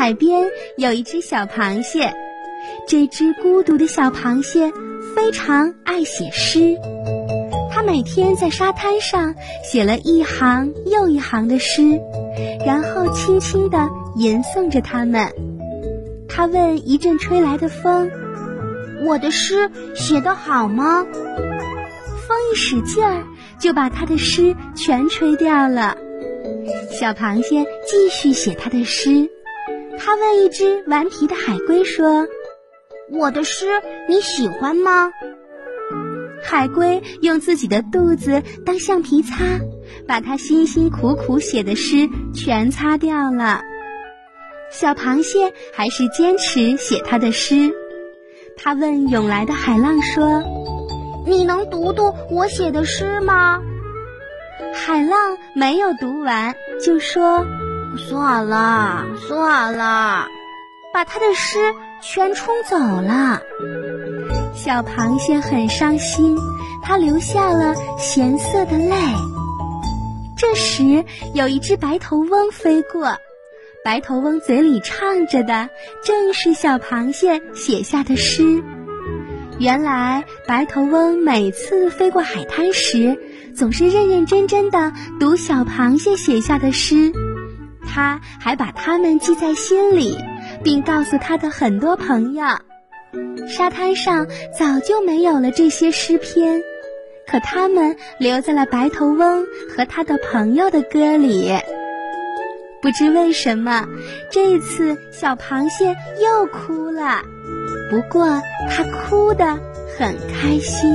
海边有一只小螃蟹，这只孤独的小螃蟹非常爱写诗。它每天在沙滩上写了一行又一行的诗，然后轻轻地吟诵着它们。他问一阵吹来的风：“我的诗写得好吗？”风一使劲儿，就把他的诗全吹掉了。小螃蟹继续写他的诗。他问一只顽皮的海龟说：“我的诗你喜欢吗？”海龟用自己的肚子当橡皮擦，把它辛辛苦苦写的诗全擦掉了。小螃蟹还是坚持写他的诗。他问涌来的海浪说：“你能读读我写的诗吗？”海浪没有读完，就说：“算了，算了，把他的诗全冲走了。”小螃蟹很伤心，它流下了咸涩的泪。这时，有一只白头翁飞过，白头翁嘴里唱着的正是小螃蟹写下的诗。原来，白头翁每次飞过海滩时，总是认认真真的读小螃蟹写下的诗，他还把它们记在心里，并告诉他的很多朋友。沙滩上早就没有了这些诗篇，可他们留在了白头翁和他的朋友的歌里。不知为什么，这次小螃蟹又哭了。不过，它哭得很开心。